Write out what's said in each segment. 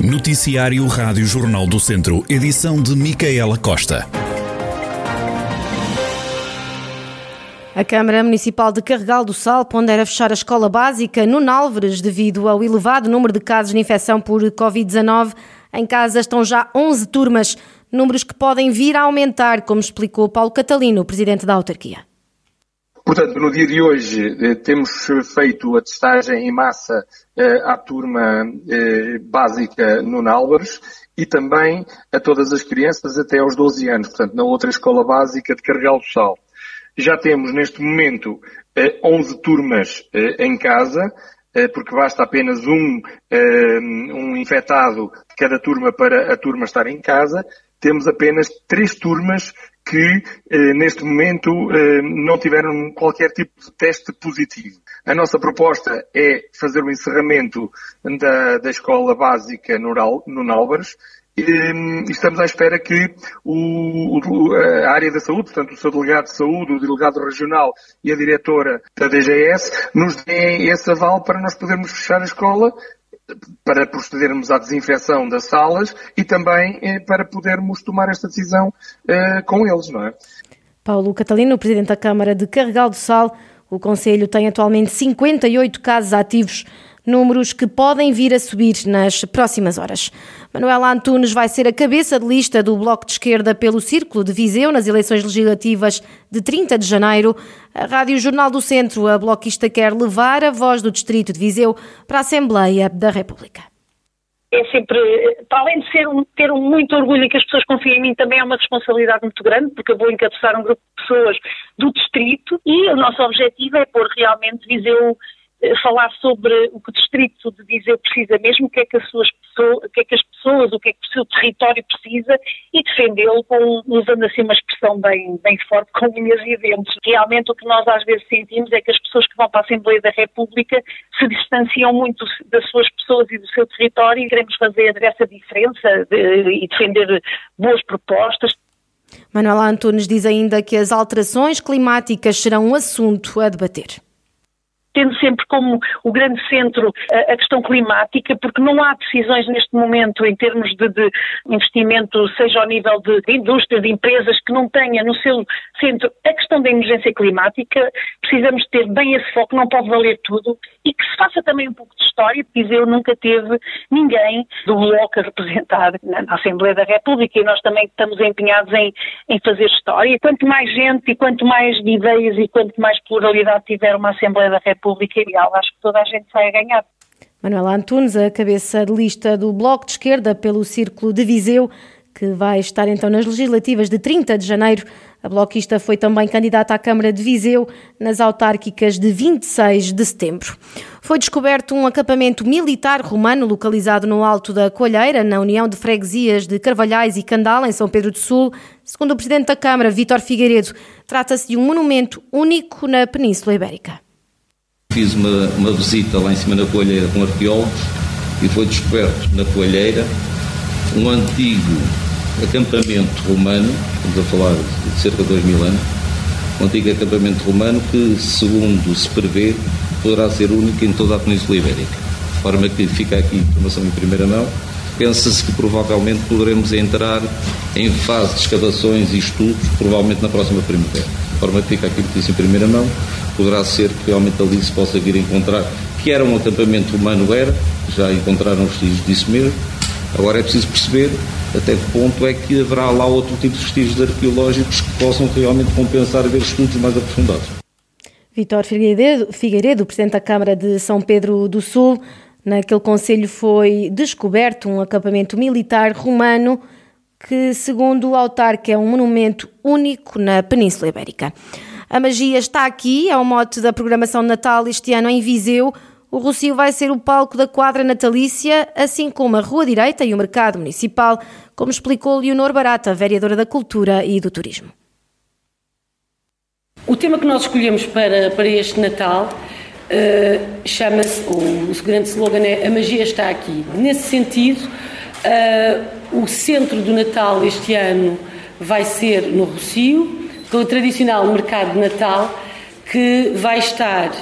Noticiário Rádio Jornal do Centro, edição de Micaela Costa. A Câmara Municipal de Carregal do Sal pondera fechar a escola básica no Nálvares devido ao elevado número de casos de infecção por Covid-19. Em casa estão já 11 turmas, números que podem vir a aumentar, como explicou Paulo Catalino, presidente da autarquia. Portanto, no dia de hoje eh, temos feito a testagem em massa eh, à turma eh, básica no Nálvares e também a todas as crianças até aos 12 anos, portanto, na outra escola básica de Carregal do Sal. Já temos neste momento 11 turmas em casa, porque basta apenas um, um infectado de cada turma para a turma estar em casa. Temos apenas três turmas que neste momento não tiveram qualquer tipo de teste positivo. A nossa proposta é fazer o encerramento da, da escola básica no, no Nálvares e estamos à espera que o, o, a área da saúde, portanto o seu delegado de saúde, o delegado regional e a diretora da DGS nos deem esse aval para nós podermos fechar a escola para procedermos à desinfecção das salas e também eh, para podermos tomar esta decisão eh, com eles, não é? Paulo Catalino, Presidente da Câmara de Carregal do Sal, o Conselho tem atualmente 58 casos ativos números que podem vir a subir nas próximas horas. Manuela Antunes vai ser a cabeça de lista do Bloco de Esquerda pelo Círculo de Viseu nas eleições legislativas de 30 de janeiro. A Rádio Jornal do Centro, a bloquista quer levar a voz do Distrito de Viseu para a Assembleia da República é sempre, para além de ser um, ter um muito orgulho em que as pessoas confiem em mim, também é uma responsabilidade muito grande, porque eu vou encabeçar um grupo de pessoas do distrito e o nosso objetivo é pôr realmente Viseu falar sobre o que o distrito de Viseu precisa mesmo, o que é que as suas pessoas, o que é que as pessoas, o que é que o seu território precisa e defendê-lo usando assim uma expressão bem, bem forte, com unhas e dentes. Realmente o que nós às vezes sentimos é que as pessoas que vão para a Assembleia da República se distanciam muito das suas pessoas e do seu território e queremos fazer essa diferença de, e defender boas propostas. Manuela Antunes diz ainda que as alterações climáticas serão um assunto a debater tendo sempre como o grande centro a, questão climática, porque não há decisões neste momento em termos de, de investimento, seja ao nível de, de indústria, de empresas, que não tenha no seu centro a questão da emergência climática. Precisamos ter bem esse foco, não pode valer tudo, e que se faça também um pouco de história, porque eu nunca teve ninguém do Bloco a representar na, na Assembleia da República e nós também estamos empenhados em, em fazer história. Quanto mais gente e quanto mais ideias e quanto mais pluralidade tiver uma Assembleia da República, República Ideal. Acho que toda a gente vai ganhar. Manuela Antunes, a cabeça de lista do Bloco de Esquerda pelo Círculo de Viseu, que vai estar então nas legislativas de 30 de janeiro. A bloquista foi também candidata à Câmara de Viseu nas autárquicas de 26 de setembro. Foi descoberto um acampamento militar romano localizado no alto da Colheira, na União de Freguesias de Carvalhais e Candal, em São Pedro do Sul. Segundo o Presidente da Câmara, Vítor Figueiredo, trata-se de um monumento único na Península Ibérica. Fiz uma, uma visita lá em cima na Coalheira com arqueólogos e foi descoberto na Coalheira um antigo acampamento romano, estamos a falar de cerca de dois mil anos, um antigo acampamento romano que, segundo se prevê, poderá ser único em toda a Península Ibérica. De forma que fica aqui informação em primeira mão. Pensa-se que provavelmente poderemos entrar em fase de escavações e estudos, provavelmente na próxima primavera. De forma que fica aqui notícia em primeira mão poderá ser que realmente ali se possa vir encontrar, que era um acampamento humano, era, já encontraram vestígios disso mesmo. Agora é preciso perceber até que ponto é que haverá lá outro tipo de vestígios arqueológicos que possam realmente compensar ver estudos mais aprofundados. Vitor Figueiredo, Figueiredo, Presidente da Câmara de São Pedro do Sul, naquele conselho foi descoberto um acampamento militar romano que, segundo o autarca, é um monumento único na Península Ibérica. A magia está aqui, é o mote da programação de Natal este ano em Viseu. O Rocio vai ser o palco da quadra natalícia, assim como a Rua Direita e o Mercado Municipal, como explicou Leonor Barata, vereadora da Cultura e do Turismo. O tema que nós escolhemos para, para este Natal uh, chama-se, o, o grande slogan é A Magia está aqui. Nesse sentido, uh, o centro do Natal este ano vai ser no Rocio, com o tradicional mercado de Natal, que vai estar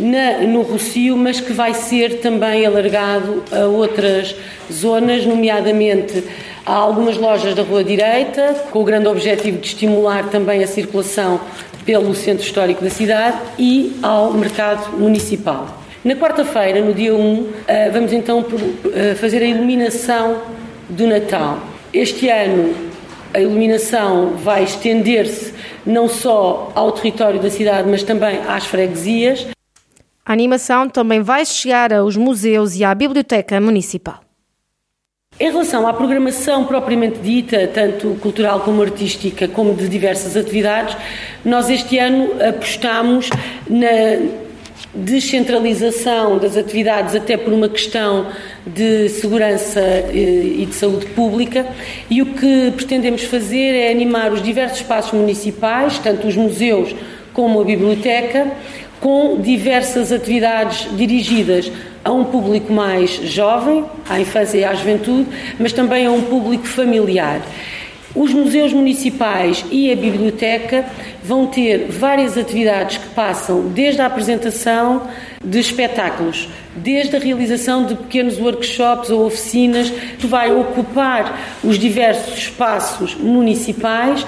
na, no Rocio, mas que vai ser também alargado a outras zonas, nomeadamente a algumas lojas da Rua Direita, com o grande objetivo de estimular também a circulação pelo centro histórico da cidade e ao mercado municipal. Na quarta-feira, no dia 1, eh, vamos então eh, fazer a iluminação do Natal. Este ano a iluminação vai estender-se não só ao território da cidade, mas também às freguesias. A animação também vai chegar aos museus e à Biblioteca Municipal. Em relação à programação propriamente dita, tanto cultural como artística, como de diversas atividades, nós este ano apostamos na descentralização das atividades, até por uma questão de segurança eh, e de saúde pública, e o que pretendemos fazer é animar os diversos espaços municipais, tanto os museus como a biblioteca, com diversas atividades dirigidas a um público mais jovem, à infância e à juventude, mas também a um público familiar. Os museus municipais e a biblioteca vão ter várias atividades que passam desde a apresentação de espetáculos, desde a realização de pequenos workshops ou oficinas, que vai ocupar os diversos espaços municipais.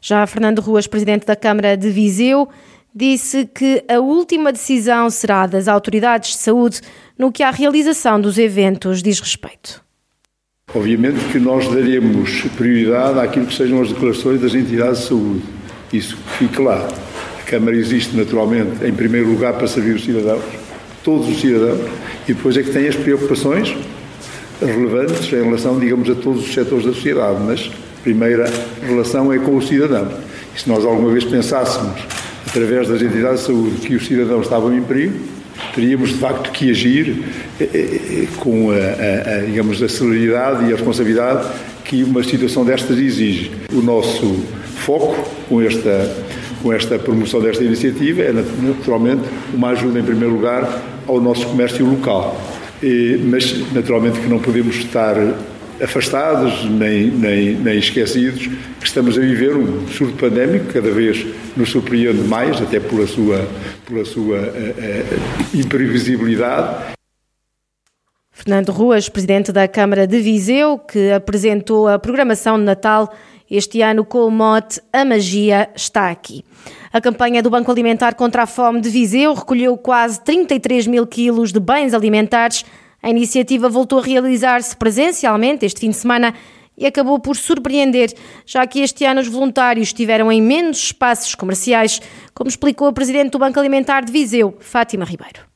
Já Fernando Ruas, presidente da Câmara de Viseu, disse que a última decisão será das autoridades de saúde no que à realização dos eventos diz respeito. Obviamente que nós daremos prioridade àquilo que sejam as declarações das entidades de saúde. Isso fique lá. A Câmara existe naturalmente, em primeiro lugar, para servir os cidadãos, todos os cidadãos, e depois é que tem as preocupações relevantes em relação, digamos, a todos os setores da sociedade, mas a primeira relação é com o cidadão. E se nós alguma vez pensássemos através das entidades de saúde, que os cidadãos estavam em perigo, teríamos de facto que agir eh, eh, eh, com a, a, a, digamos, a celeridade e a responsabilidade que uma situação destas exige. O nosso foco com esta, com esta promoção desta iniciativa é naturalmente uma ajuda em primeiro lugar ao nosso comércio local. Mas naturalmente que não podemos estar afastados nem, nem, nem esquecidos, que estamos a viver um surto pandémico, cada vez nos surpreende mais, até pela sua, pela sua uh, uh, imprevisibilidade. Fernando Ruas, presidente da Câmara de Viseu, que apresentou a programação de Natal este ano com o mote A Magia está aqui. A campanha do Banco Alimentar contra a Fome de Viseu recolheu quase 33 mil quilos de bens alimentares a iniciativa voltou a realizar-se presencialmente este fim de semana e acabou por surpreender, já que este ano os voluntários estiveram em menos espaços comerciais, como explicou a Presidente do Banco Alimentar de Viseu, Fátima Ribeiro.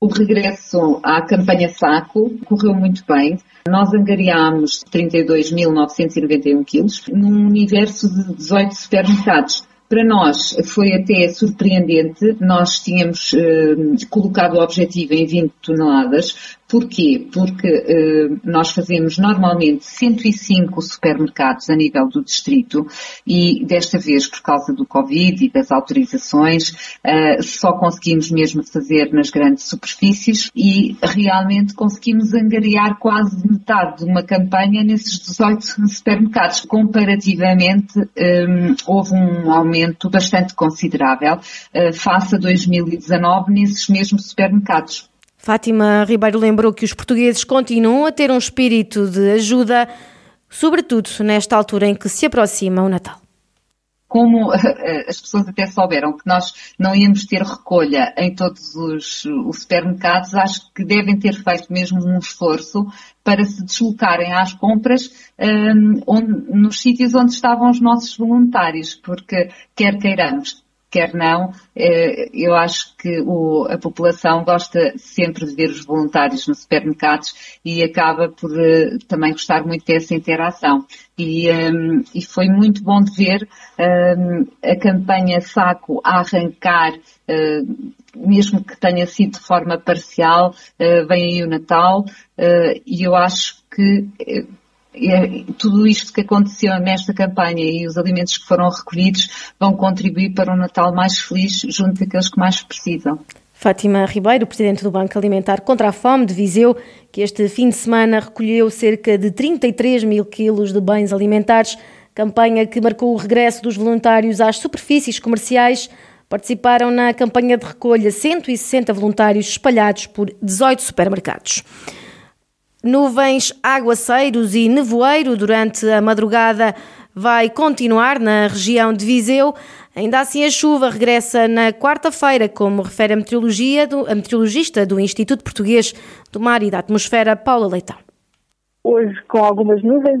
O regresso à campanha Saco correu muito bem. Nós angariámos 32.991 quilos num universo de 18 supermercados. Para nós foi até surpreendente, nós tínhamos eh, colocado o objetivo em 20 toneladas, Porquê? Porque uh, nós fazemos normalmente 105 supermercados a nível do distrito e desta vez, por causa do Covid e das autorizações, uh, só conseguimos mesmo fazer nas grandes superfícies e realmente conseguimos angariar quase metade de uma campanha nesses 18 supermercados. Comparativamente, eh, houve um aumento bastante considerável face a 2019 nesses mesmos supermercados. Fátima Ribeiro lembrou que os portugueses continuam a ter um espírito de ajuda, sobretudo nesta altura em que se aproxima o Natal. Como as pessoas até souberam que nós não íamos ter recolha em todos os, os, supermercados, acho que devem ter feito mesmo um esforço para se deslocarem às compras um, onde, nos sítios onde estavam os nossos voluntários, porque quer queiramos, quer não, eh, eu acho que o, a população gosta sempre de ver os voluntários nos supermercados e acaba por uh, também gostar muito dessa interação. E, um, ehm, e foi muito bom de ver um, ehm, a campanha Saco a arrancar, uh, mesmo que tenha sido de forma parcial, uh, vem aí o Natal, e eu acho que tudo isto que aconteceu nesta campanha e os alimentos que foram recolhidos vão contribuir para um Natal mais feliz junto daqueles que mais precisam. Fátima Ribeiro, presidente do Banco Alimentar contra a Fome de Viseu, que este fim de semana recolheu cerca de 33 mil quilos de bens alimentares, campanha que marcou o regresso dos voluntários às superfícies comerciais Participaram na campanha de recolha 160 voluntários espalhados por 18 supermercados. Nuvens, aguaceiros e nevoeiro durante a madrugada vai continuar na região de Viseu. Ainda assim, a chuva regressa na quarta-feira, como refere a, meteorologia do, a meteorologista do Instituto Português do Mar e da Atmosfera, Paula Leitão. Hoje, com algumas nuvens,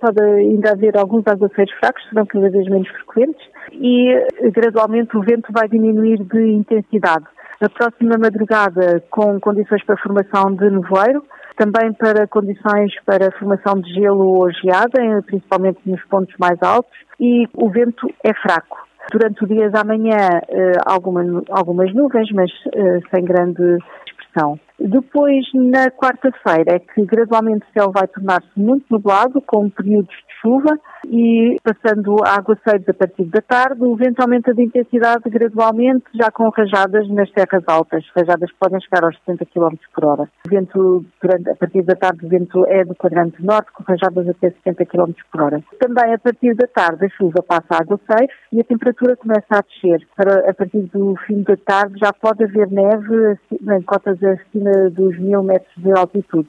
pode ainda haver alguns aguaceiros fracos, serão cada vez menos frequentes e gradualmente o vento vai diminuir de intensidade. Na próxima madrugada, com condições para formação de nevoeiro, também para condições para formação de gelo ou geada, principalmente nos pontos mais altos, e o vento é fraco. Durante o dia de amanhã, eh, algumas nuvens, mas eh, sem grande expressão. Depois, na quarta-feira, é que gradualmente o céu vai tornar-se muito nublado, com períodos de chuva e passando a aguaceiros a partir da tarde, o vento aumenta de intensidade gradualmente, já com rajadas nas terras altas, rajadas podem chegar aos 70 km por hora. O vento, durante, a partir da tarde, o vento é do quadrante norte, com rajadas até 70 km por hora. Também a partir da tarde, a chuva passa a aguaceiros e a temperatura começa a descer. Para, a partir do fim da tarde já pode haver neve em cotas acima dos mil metros de altitude.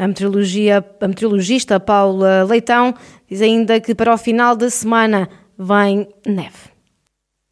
A, meteorologia, a meteorologista Paula Leitão diz ainda que para o final da semana vem neve.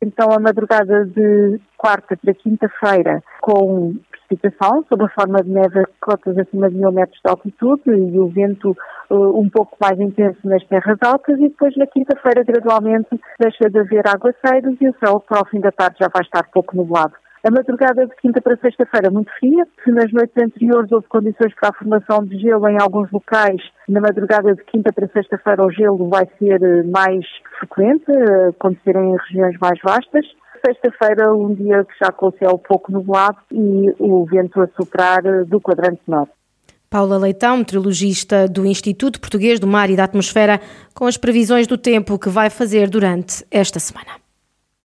Então, a madrugada de quarta para quinta-feira, com precipitação, sob a forma de neve cotas acima de mil metros de altitude e o vento uh, um pouco mais intenso nas terras altas e depois na quinta-feira gradualmente deixa de haver aguaceiros e o céu para o fim da tarde já vai estar pouco nublado. A madrugada de quinta para sexta-feira muito fria. Se nas noites anteriores houve condições para a formação de gelo em alguns locais, na madrugada de quinta para sexta-feira o gelo vai ser eh, mais frequente, eh, acontecer em regiões mais vastas. Sexta-feira, um dia que já com o céu pouco nublado e o vento a soprar eh, do quadrante norte. Paula Leitão, meteorologista do Instituto Português do Mar e da Atmosfera, com as previsões do tempo que vai fazer durante esta semana.